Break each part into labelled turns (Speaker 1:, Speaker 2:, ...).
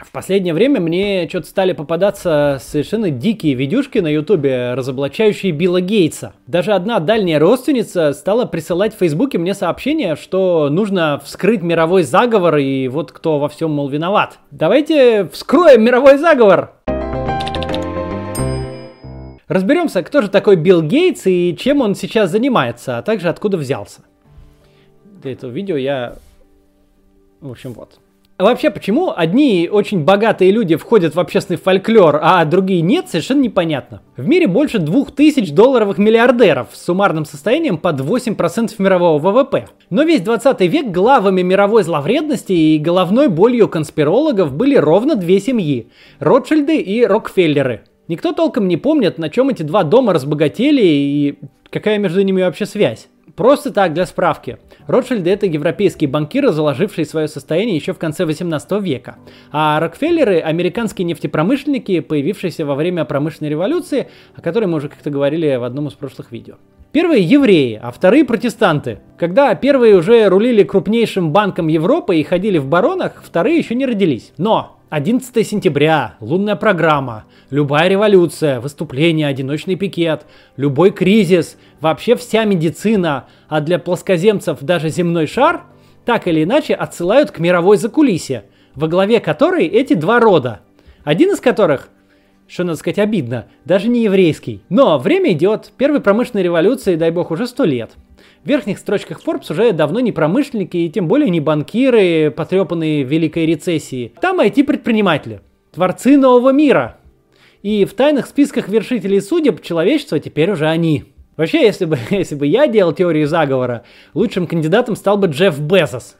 Speaker 1: В последнее время мне что-то стали попадаться совершенно дикие видюшки на ютубе, разоблачающие Билла Гейтса. Даже одна дальняя родственница стала присылать в фейсбуке мне сообщение, что нужно вскрыть мировой заговор и вот кто во всем, мол, виноват. Давайте вскроем мировой заговор! Разберемся, кто же такой Билл Гейтс и чем он сейчас занимается, а также откуда взялся. Для этого видео я... В общем, вот. А вообще, почему одни очень богатые люди входят в общественный фольклор, а другие нет, совершенно непонятно. В мире больше 2000 долларовых миллиардеров с суммарным состоянием под 8% мирового ВВП. Но весь 20 век главами мировой зловредности и головной болью конспирологов были ровно две семьи – Ротшильды и Рокфеллеры. Никто толком не помнит, на чем эти два дома разбогатели и какая между ними вообще связь. Просто так, для справки. Ротшильды – это европейские банкиры, заложившие свое состояние еще в конце 18 века. А Рокфеллеры – американские нефтепромышленники, появившиеся во время промышленной революции, о которой мы уже как-то говорили в одном из прошлых видео. Первые евреи, а вторые протестанты. Когда первые уже рулили крупнейшим банком Европы и ходили в баронах, вторые еще не родились. Но 11 сентября, лунная программа, любая революция, выступление, одиночный пикет, любой кризис, вообще вся медицина, а для плоскоземцев даже земной шар, так или иначе отсылают к мировой закулисье, во главе которой эти два рода. Один из которых, что надо сказать обидно, даже не еврейский. Но время идет, первой промышленной революции, дай бог, уже сто лет – в верхних строчках Forbes уже давно не промышленники и тем более не банкиры, потрепанные великой рецессии. Там IT-предприниматели, творцы нового мира. И в тайных списках вершителей судеб человечества теперь уже они. Вообще, если бы, если бы я делал теорию заговора, лучшим кандидатом стал бы Джефф Безос.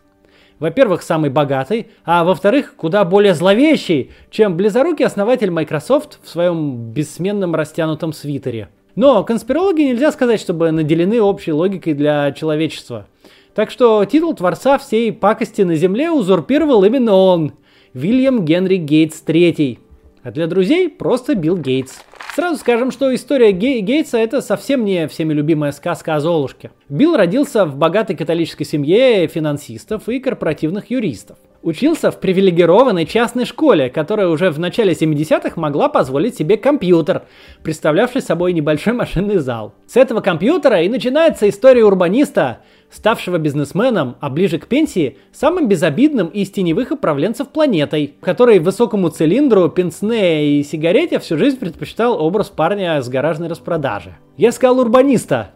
Speaker 1: Во-первых, самый богатый, а во-вторых, куда более зловещий, чем близорукий основатель Microsoft в своем бессменном растянутом свитере. Но конспирологи нельзя сказать, чтобы наделены общей логикой для человечества. Так что титул творца всей пакости на Земле узурпировал именно он, Вильям Генри Гейтс III. А для друзей просто Билл Гейтс. Сразу скажем, что история Гей Гейтса это совсем не всеми любимая сказка о Золушке. Билл родился в богатой католической семье финансистов и корпоративных юристов. Учился в привилегированной частной школе, которая уже в начале 70-х могла позволить себе компьютер, представлявший собой небольшой машинный зал. С этого компьютера и начинается история урбаниста, ставшего бизнесменом, а ближе к пенсии, самым безобидным из теневых управленцев планетой, который высокому цилиндру, пенсне и сигарете всю жизнь предпочитал образ парня с гаражной распродажи. Я сказал урбаниста,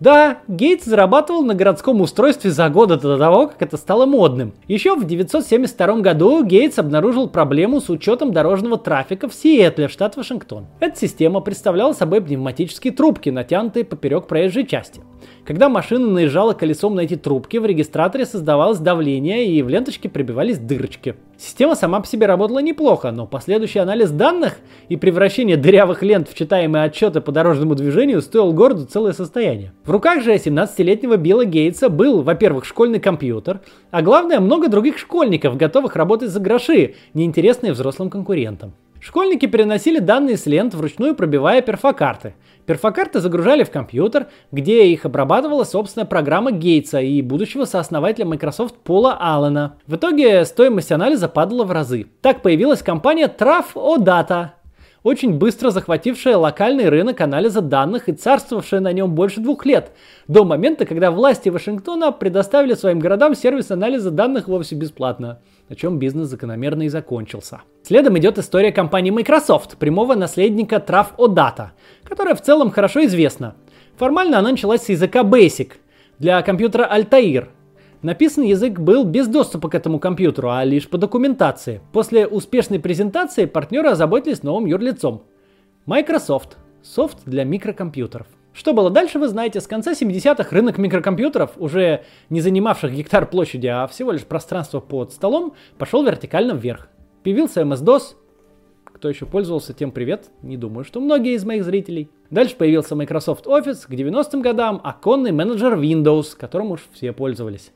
Speaker 1: да, Гейтс зарабатывал на городском устройстве за года до того, как это стало модным. Еще в 1972 году Гейтс обнаружил проблему с учетом дорожного трафика в Сиэтле, штат Вашингтон. Эта система представляла собой пневматические трубки, натянутые поперек проезжей части. Когда машина наезжала колесом на эти трубки, в регистраторе создавалось давление и в ленточке прибивались дырочки. Система сама по себе работала неплохо, но последующий анализ данных и превращение дырявых лент в читаемые отчеты по дорожному движению стоил городу целое состояние. В руках же 17-летнего Билла Гейтса был, во-первых, школьный компьютер, а главное, много других школьников, готовых работать за гроши, неинтересные взрослым конкурентам. Школьники переносили данные с лент, вручную пробивая перфокарты. Перфокарты загружали в компьютер, где их обрабатывала собственная программа Гейтса и будущего сооснователя Microsoft Пола Аллена. В итоге стоимость анализа падала в разы. Так появилась компания Traf Data, очень быстро захватившая локальный рынок анализа данных и царствовавшая на нем больше двух лет, до момента, когда власти Вашингтона предоставили своим городам сервис анализа данных вовсе бесплатно, на чем бизнес закономерно и закончился. Следом идет история компании Microsoft, прямого наследника Traf Data, которая в целом хорошо известна. Формально она началась с языка Basic для компьютера Altair, Написан язык был без доступа к этому компьютеру, а лишь по документации. После успешной презентации партнеры озаботились новым юрлицом. Microsoft. Софт для микрокомпьютеров. Что было дальше, вы знаете. С конца 70-х рынок микрокомпьютеров, уже не занимавших гектар площади, а всего лишь пространство под столом, пошел вертикально вверх. Появился MS-DOS. Кто еще пользовался, тем привет. Не думаю, что многие из моих зрителей. Дальше появился Microsoft Office к 90-м годам, оконный менеджер Windows, которым уж все пользовались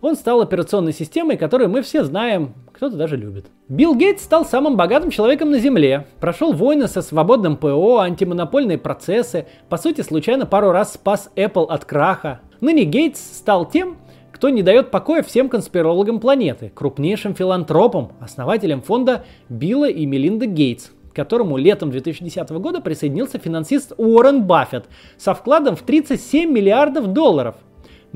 Speaker 1: он стал операционной системой, которую мы все знаем, кто-то даже любит. Билл Гейтс стал самым богатым человеком на Земле, прошел войны со свободным ПО, антимонопольные процессы, по сути случайно пару раз спас Apple от краха. Ныне Гейтс стал тем, кто не дает покоя всем конспирологам планеты, крупнейшим филантропам, основателям фонда Билла и Мелинда Гейтс, к которому летом 2010 года присоединился финансист Уоррен Баффет со вкладом в 37 миллиардов долларов.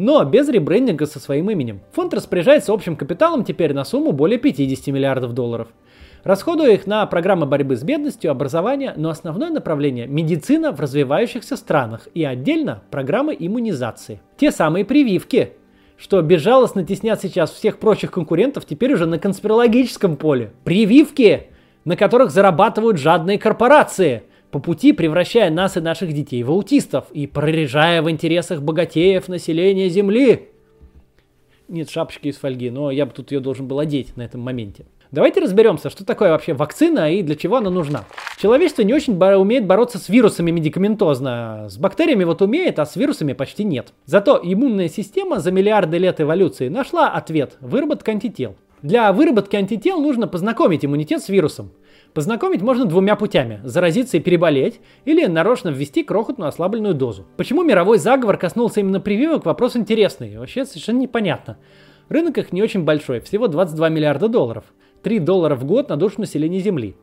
Speaker 1: Но без ребрендинга со своим именем. Фонд распоряжается общим капиталом теперь на сумму более 50 миллиардов долларов. Расходуя их на программы борьбы с бедностью, образование, но основное направление – медицина в развивающихся странах и отдельно программы иммунизации. Те самые прививки, что безжалостно теснят сейчас всех прочих конкурентов теперь уже на конспирологическом поле. Прививки, на которых зарабатывают жадные корпорации, по пути превращая нас и наших детей в аутистов и прорежая в интересах богатеев населения Земли. Нет шапочки из фольги, но я бы тут ее должен был одеть на этом моменте. Давайте разберемся, что такое вообще вакцина и для чего она нужна. Человечество не очень бо- умеет бороться с вирусами медикаментозно. С бактериями вот умеет, а с вирусами почти нет. Зато иммунная система за миллиарды лет эволюции нашла ответ – выработка антител. Для выработки антител нужно познакомить иммунитет с вирусом. Познакомить можно двумя путями – заразиться и переболеть, или нарочно ввести крохотную ослабленную дозу. Почему мировой заговор коснулся именно прививок – вопрос интересный, вообще совершенно непонятно. Рынок их не очень большой, всего 22 миллиарда долларов – 3 доллара в год на душу населения Земли.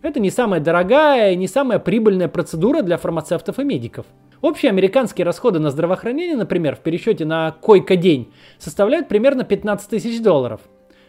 Speaker 1: Это не самая дорогая и не самая прибыльная процедура для фармацевтов и медиков. Общие американские расходы на здравоохранение, например, в пересчете на койко-день составляют примерно 15 тысяч долларов.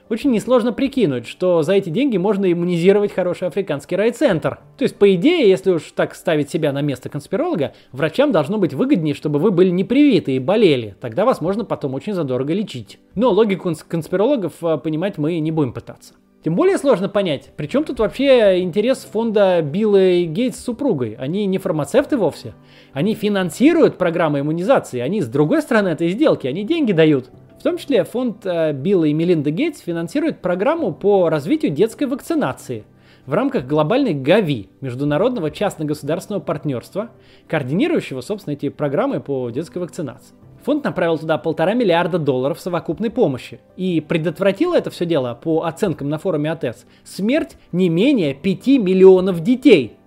Speaker 1: Очень несложно прикинуть, что за эти деньги можно иммунизировать хороший африканский райцентр. То есть, по идее, если уж так ставить себя на место конспиролога, врачам должно быть выгоднее, чтобы вы были не привиты и болели. Тогда вас можно потом очень задорого лечить. Но логику конспирологов а, понимать мы не будем пытаться. Тем более сложно понять, при чем тут вообще интерес фонда Билла и Гейтс с супругой? Они не фармацевты вовсе. Они финансируют программы иммунизации, они с другой стороны этой сделки, они деньги дают. Том числе фонд э, Билла и Мелинда Гейтс финансирует программу по развитию детской вакцинации в рамках глобальной ГАВИ, международного частно-государственного партнерства, координирующего, собственно, эти программы по детской вакцинации. Фонд направил туда полтора миллиарда долларов совокупной помощи. И предотвратило это все дело, по оценкам на форуме АТЭС, смерть не менее 5 миллионов детей.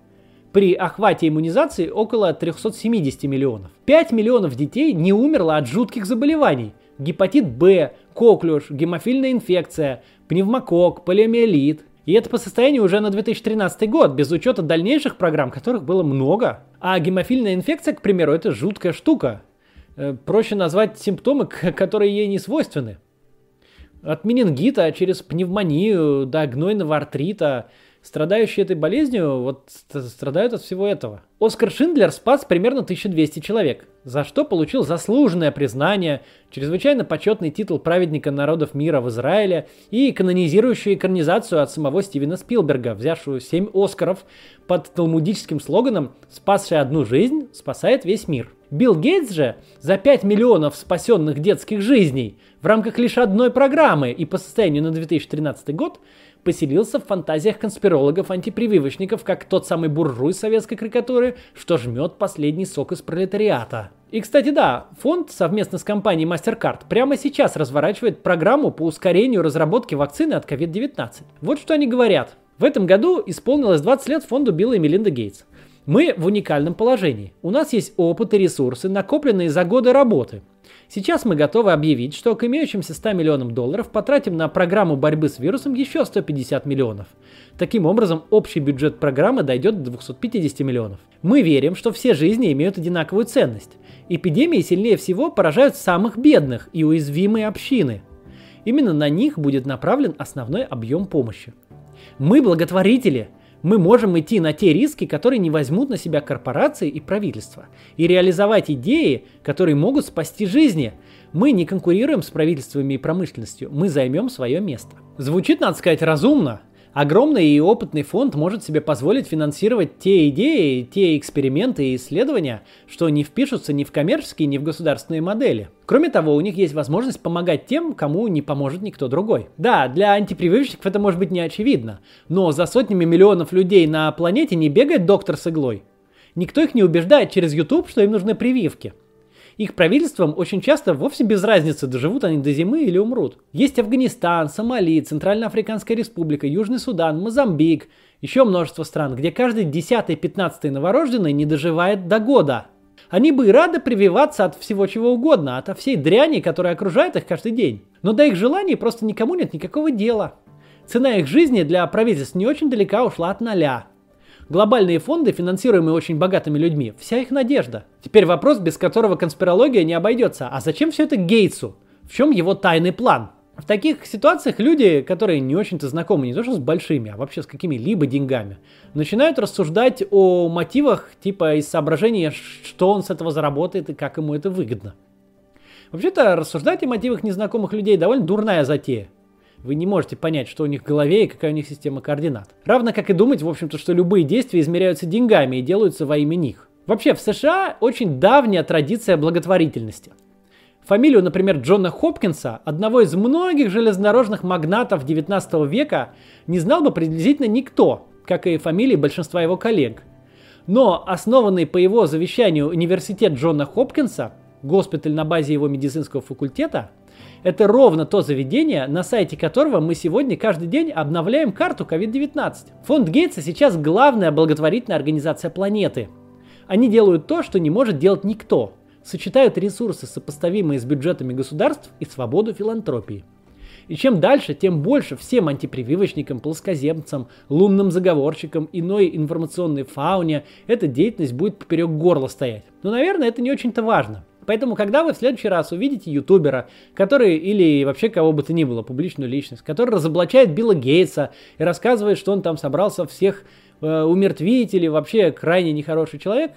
Speaker 1: При охвате иммунизации около 370 миллионов. 5 миллионов детей не умерло от жутких заболеваний. Гепатит Б, коклюш, гемофильная инфекция, пневмокок, полиомиелит. И это по состоянию уже на 2013 год, без учета дальнейших программ, которых было много. А гемофильная инфекция, к примеру, это жуткая штука. Э, проще назвать симптомы, которые ей не свойственны. От менингита через пневмонию до гнойного артрита страдающие этой болезнью вот страдают от всего этого. Оскар Шиндлер спас примерно 1200 человек, за что получил заслуженное признание, чрезвычайно почетный титул праведника народов мира в Израиле и канонизирующую экранизацию от самого Стивена Спилберга, взявшую 7 Оскаров под талмудическим слоганом «Спасший одну жизнь, спасает весь мир». Билл Гейтс же за 5 миллионов спасенных детских жизней в рамках лишь одной программы и по состоянию на 2013 год поселился в фантазиях конспирологов-антипрививочников, как тот самый буржуй советской карикатуры, что жмет последний сок из пролетариата. И, кстати, да, фонд совместно с компанией MasterCard прямо сейчас разворачивает программу по ускорению разработки вакцины от COVID-19. Вот что они говорят. В этом году исполнилось 20 лет фонду Билла и Мелинда Гейтс. Мы в уникальном положении. У нас есть опыт и ресурсы, накопленные за годы работы. Сейчас мы готовы объявить, что к имеющимся 100 миллионам долларов потратим на программу борьбы с вирусом еще 150 миллионов. Таким образом, общий бюджет программы дойдет до 250 миллионов. Мы верим, что все жизни имеют одинаковую ценность. Эпидемии сильнее всего поражают самых бедных и уязвимые общины. Именно на них будет направлен основной объем помощи. Мы благотворители – мы можем идти на те риски, которые не возьмут на себя корпорации и правительства, и реализовать идеи, которые могут спасти жизни. Мы не конкурируем с правительствами и промышленностью, мы займем свое место. Звучит, надо сказать, разумно, Огромный и опытный фонд может себе позволить финансировать те идеи, те эксперименты и исследования, что не впишутся ни в коммерческие, ни в государственные модели. Кроме того, у них есть возможность помогать тем, кому не поможет никто другой. Да, для антипрививочников это может быть не очевидно, но за сотнями миллионов людей на планете не бегает доктор с иглой. Никто их не убеждает через YouTube, что им нужны прививки. Их правительствам очень часто вовсе без разницы, доживут они до зимы или умрут. Есть Афганистан, Сомали, Центральноафриканская республика, Южный Судан, Мозамбик, еще множество стран, где каждый 10-15 новорожденный не доживает до года. Они бы и рады прививаться от всего чего угодно, от всей дряни, которая окружает их каждый день. Но до их желаний просто никому нет никакого дела. Цена их жизни для правительств не очень далека ушла от ноля. Глобальные фонды, финансируемые очень богатыми людьми, вся их надежда. Теперь вопрос, без которого конспирология не обойдется. А зачем все это Гейтсу? В чем его тайный план? В таких ситуациях люди, которые не очень-то знакомы не то что с большими, а вообще с какими-либо деньгами, начинают рассуждать о мотивах типа из соображения, что он с этого заработает и как ему это выгодно. Вообще-то рассуждать о мотивах незнакомых людей довольно дурная затея. Вы не можете понять, что у них в голове и какая у них система координат. Равно как и думать, в общем-то, что любые действия измеряются деньгами и делаются во имя них. Вообще, в США очень давняя традиция благотворительности. Фамилию, например, Джона Хопкинса, одного из многих железнодорожных магнатов 19 века, не знал бы приблизительно никто, как и фамилии большинства его коллег. Но основанный по его завещанию университет Джона Хопкинса, госпиталь на базе его медицинского факультета, это ровно то заведение, на сайте которого мы сегодня каждый день обновляем карту COVID-19. Фонд Гейтса сейчас главная благотворительная организация планеты. Они делают то, что не может делать никто. Сочетают ресурсы, сопоставимые с бюджетами государств, и свободу филантропии. И чем дальше, тем больше всем антипрививочникам, плоскоземцам, лунным заговорщикам, иной информационной фауне эта деятельность будет поперек горла стоять. Но, наверное, это не очень-то важно. Поэтому, когда вы в следующий раз увидите ютубера, который, или вообще кого бы то ни было, публичную личность, который разоблачает Билла Гейтса и рассказывает, что он там собрался всех э, умертвить или вообще крайне нехороший человек,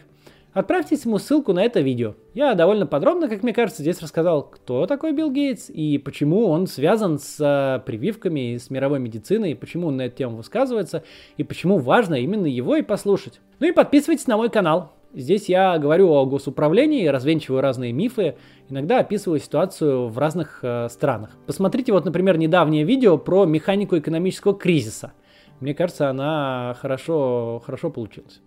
Speaker 1: отправьте ему ссылку на это видео. Я довольно подробно, как мне кажется, здесь рассказал, кто такой Билл Гейтс и почему он связан с э, прививками и с мировой медициной, и почему он на эту тему высказывается, и почему важно именно его и послушать. Ну и подписывайтесь на мой канал. Здесь я говорю о госуправлении, развенчиваю разные мифы, иногда описываю ситуацию в разных э, странах. Посмотрите вот, например, недавнее видео про механику экономического кризиса. Мне кажется, она хорошо, хорошо получилась.